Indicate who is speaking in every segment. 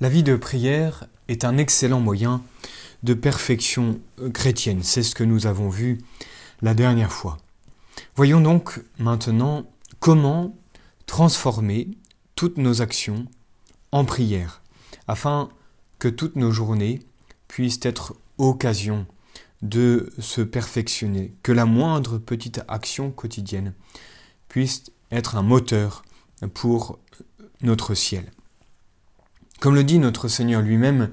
Speaker 1: La vie de prière est un excellent moyen de perfection chrétienne. C'est ce que nous avons vu la dernière fois. Voyons donc maintenant comment transformer toutes nos actions en prière, afin que toutes nos journées puissent être occasion de se perfectionner, que la moindre petite action quotidienne puisse être un moteur pour notre ciel. Comme le dit notre Seigneur lui-même,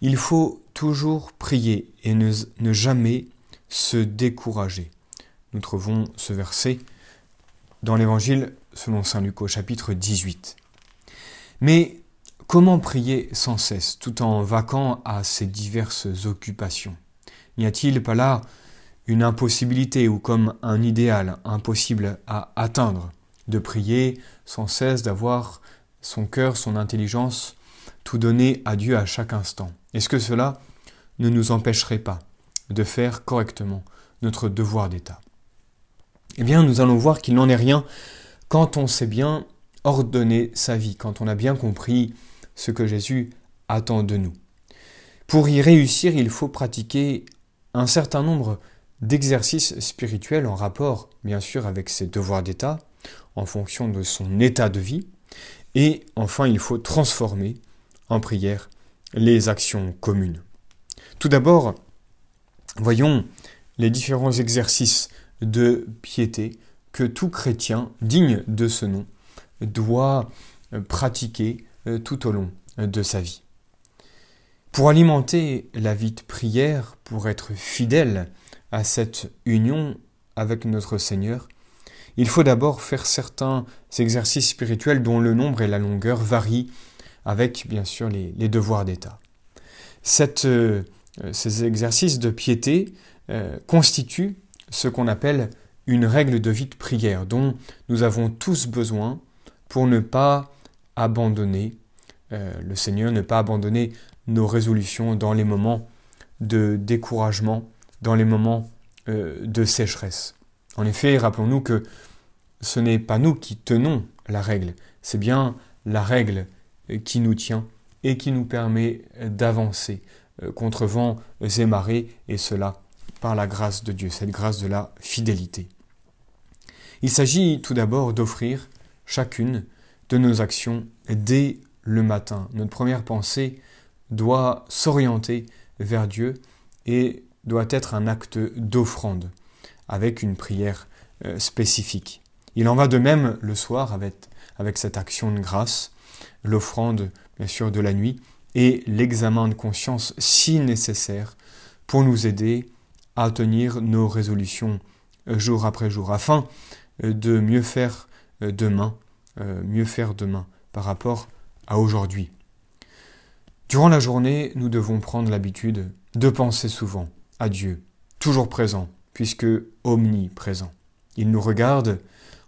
Speaker 1: il faut toujours prier et ne, jamais se décourager. Nous trouvons ce verset dans l'Évangile selon Saint Luc au chapitre 18. Mais comment prier sans cesse tout en vaquant à ces diverses occupations? N'y a-t-il pas là une impossibilité ou comme un idéal impossible à atteindre? De prier sans cesse, d'avoir son cœur, son intelligence tout donner à Dieu à chaque instant Est-ce que cela ne nous empêcherait pas de faire correctement notre devoir d'État? Eh bien, nous allons voir qu'il n'en est rien quand on sait bien ordonner sa vie, quand on a bien compris ce que Jésus attend de nous. Pour y réussir, il faut pratiquer un certain nombre d'exercices spirituels en rapport, bien sûr, avec ses devoirs d'État, en fonction de son état de vie. Et enfin, il faut transformer en prière les actions communes. Tout d'abord, voyons les différents exercices de piété que tout chrétien digne de ce nom doit pratiquer euh, tout au long de sa vie. Pour alimenter la vie de prière, pour être fidèle à cette union avec notre Seigneur, il faut d'abord faire certains exercices spirituels dont le nombre et la longueur varient avec bien sûr les, devoirs d'État. Euh, ces exercices de piété euh, constituent ce qu'on appelle une règle de vie de prière dont nous avons tous besoin pour ne pas abandonner euh, le Seigneur, ne pas abandonner nos résolutions dans les moments de découragement, dans les moments de sécheresse. En effet, rappelons-nous que ce n'est pas nous qui tenons la règle, c'est bien la règle qui nous tient et qui nous permet d'avancer euh, contre vents et marées, et cela par la grâce de Dieu, cette grâce de la fidélité. Il s'agit tout d'abord d'offrir chacune de nos actions dès le matin. Notre première pensée doit s'orienter vers Dieu et doit être un acte d'offrande avec une prière euh, spécifique. Il en va de même le soir avec, avec cette action de grâce l'offrande bien sûr de la nuit et l'examen de conscience si nécessaire pour nous aider à tenir nos résolutions euh, jour après jour afin euh, de mieux faire euh, demain, mieux faire demain par rapport à aujourd'hui. Durant la journée, nous devons prendre l'habitude de penser souvent à Dieu, toujours présent, puisque omniprésent. Il nous regarde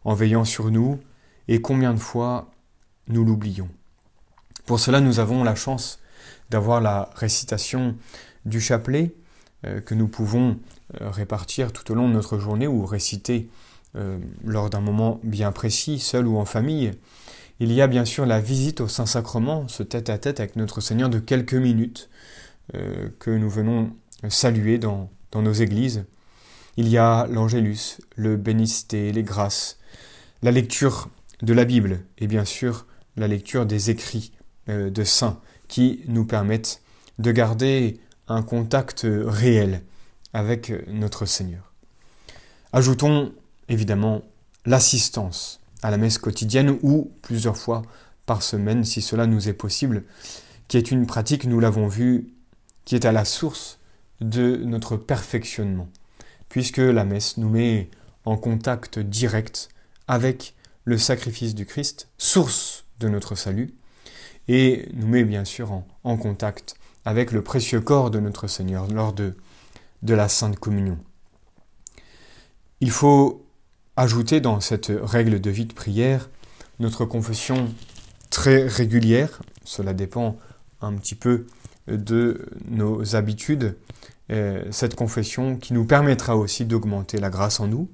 Speaker 1: en veillant sur nous, et combien de fois nous l'oublions. Pour cela, nous avons la chance d'avoir la récitation du chapelet euh, que nous pouvons euh, répartir tout au long de notre journée ou réciter euh, lors d'un moment bien précis, seul ou en famille. Il y a bien sûr la visite au Saint-Sacrement, ce tête-à-tête avec notre Seigneur de quelques minutes que nous venons saluer dans, dans nos églises. Il y a l'Angélus, le Bénicité, les grâces, la lecture de la Bible et bien sûr la lecture des écrits euh, de saints qui nous permettent de garder un contact réel avec notre Seigneur. Ajoutons évidemment l'assistance à la messe quotidienne ou plusieurs fois par semaine si cela nous est possible, qui est une pratique, nous l'avons vu, qui est à la source de notre perfectionnement, puisque la messe nous met en contact direct avec le sacrifice du Christ, source de notre salut, et nous met bien sûr en, contact avec le précieux corps de notre Seigneur lors de, de la Sainte Communion. Il faut ajouter dans cette règle de vie de prière notre confession très régulière, cela dépend un petit peu de nos habitudes, euh, cette confession qui nous permettra aussi d'augmenter la grâce en nous,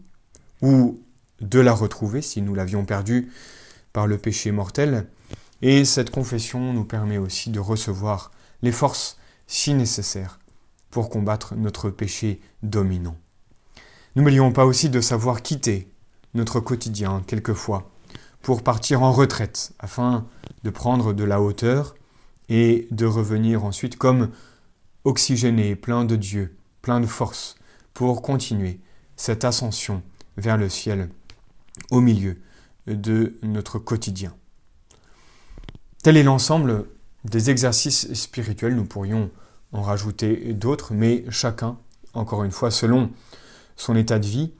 Speaker 1: ou de la retrouver si nous l'avions perdue le péché mortel, Et cette confession nous permet aussi de recevoir les forces si nécessaires pour combattre notre péché dominant. N'oublions pas aussi de savoir quitter notre quotidien quelquefois pour partir en retraite afin de prendre de la hauteur et de revenir ensuite comme oxygéné, plein de Dieu, plein de force pour continuer cette ascension vers le ciel au milieu de notre quotidien. Tel est l'ensemble des exercices spirituels. Nous pourrions en rajouter d'autres, mais chacun, encore une fois, selon son état de vie.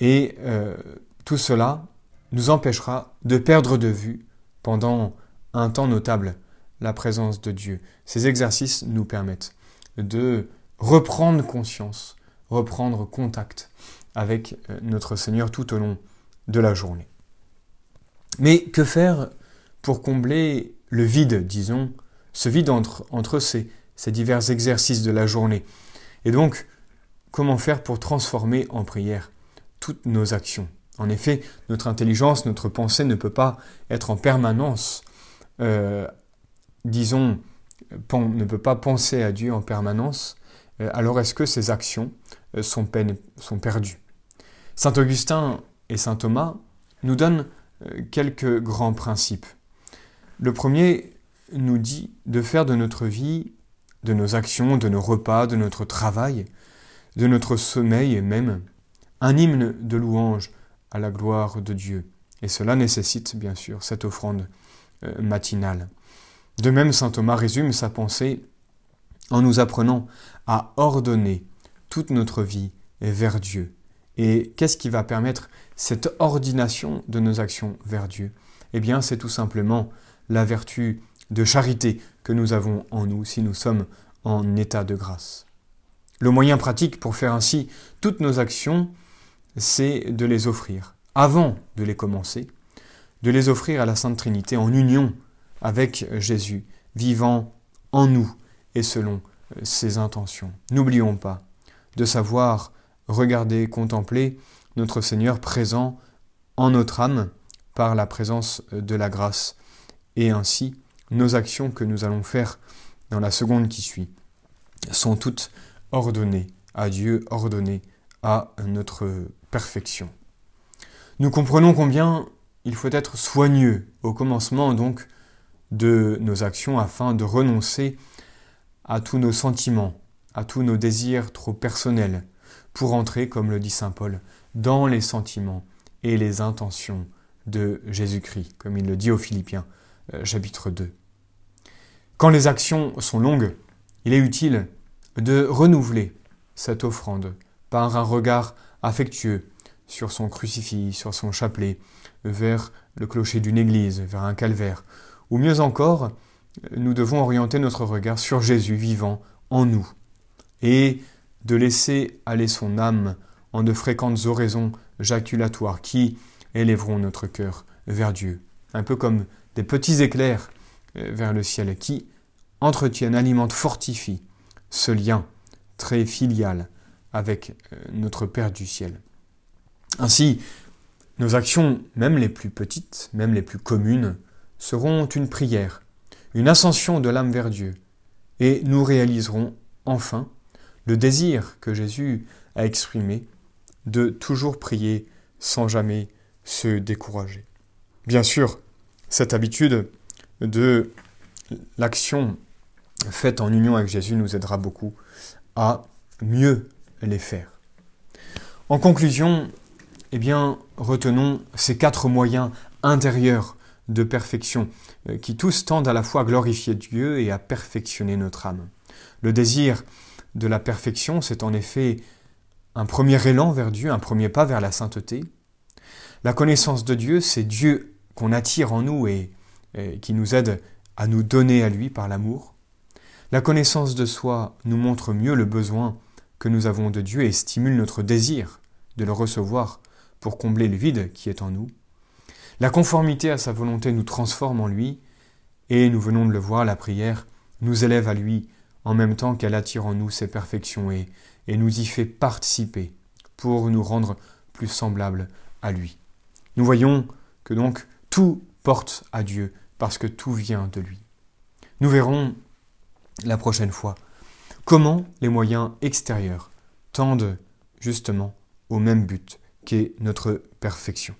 Speaker 1: Et euh, tout cela nous empêchera de perdre de vue pendant un temps notable la présence de Dieu. Ces exercices nous permettent de reprendre conscience, reprendre contact avec euh, notre Seigneur tout au long de la journée. Mais que faire pour combler le vide, disons, ce vide entre, ces, divers exercices de la journée? Et donc, comment faire pour transformer en prière toutes nos actions? En effet, notre intelligence, notre pensée ne peut pas être en permanence, euh, disons, ne peut pas penser à Dieu en permanence. Euh, alors est-ce que ces actions euh, sont, perdues? Saint Augustin et Saint Thomas nous donnent quelques grands principes. Le premier nous dit de faire de notre vie, de nos actions, de nos repas, de notre travail, de notre sommeil même, un hymne de louange à la gloire de Dieu. Et cela nécessite bien sûr cette offrande euh, matinale. De même, Saint Thomas résume sa pensée en nous apprenant à ordonner toute notre vie vers Dieu. Et qu'est-ce qui va permettre cette ordination de nos actions vers Dieu? Eh bien, c'est tout simplement la vertu de charité que nous avons en nous si nous sommes en état de grâce. Le moyen pratique pour faire ainsi toutes nos actions, c'est de les offrir, avant de les commencer, de les offrir à la Sainte Trinité en union avec Jésus, vivant en nous et selon ses intentions. N'oublions pas de savoir regarder, contempler notre Seigneur présent en notre âme par la présence de la grâce. Et ainsi, nos actions que nous allons faire dans la seconde qui suit sont toutes ordonnées à Dieu, ordonnées à notre perfection. Nous comprenons combien il faut être soigneux au commencement donc de nos actions afin de renoncer à tous nos sentiments, à tous nos désirs trop personnels, pour entrer, comme le dit Saint Paul, dans les sentiments et les intentions de Jésus-Christ, comme il le dit aux Philippiens, euh, chapitre 2. Quand les actions sont longues, il est utile de renouveler cette offrande par un regard affectueux sur son crucifix, sur son chapelet, vers le clocher d'une église, vers un calvaire, ou mieux encore, nous devons orienter notre regard sur Jésus vivant en nous, et de laisser aller son âme en de fréquentes oraisons jaculatoires qui élèveront notre cœur vers Dieu, un peu comme des petits éclairs euh, vers le ciel qui entretiennent, alimentent, fortifient ce lien très filial avec euh, notre Père du ciel. Ainsi, nos actions, même les plus petites, même les plus communes, seront une prière, une ascension de l'âme vers Dieu, et nous réaliserons enfin le désir que Jésus a exprimé de toujours prier sans jamais se décourager. Bien sûr, cette habitude de l'action faite en union avec Jésus nous aidera beaucoup à mieux les faire. En conclusion, eh bien, retenons ces quatre moyens intérieurs de perfection euh, qui tous tendent à la fois à glorifier Dieu et à perfectionner notre âme. Le désir de la perfection, c'est en effet un premier élan vers Dieu, un premier pas vers la sainteté. La connaissance de Dieu, c'est Dieu qu'on attire en nous et, qui nous aide à nous donner à lui par l'amour. La connaissance de soi nous montre mieux le besoin que nous avons de Dieu et stimule notre désir de le recevoir pour combler le vide qui est en nous. La conformité à sa volonté nous transforme en lui et nous venons de le voir, la prière nous élève à lui en même temps qu'elle attire en nous ses perfections et, nous y fait participer pour nous rendre plus semblables à lui. Nous voyons que donc tout porte à Dieu parce que tout vient de lui. Nous verrons la prochaine fois comment les moyens extérieurs tendent justement au même but qu'est notre perfection.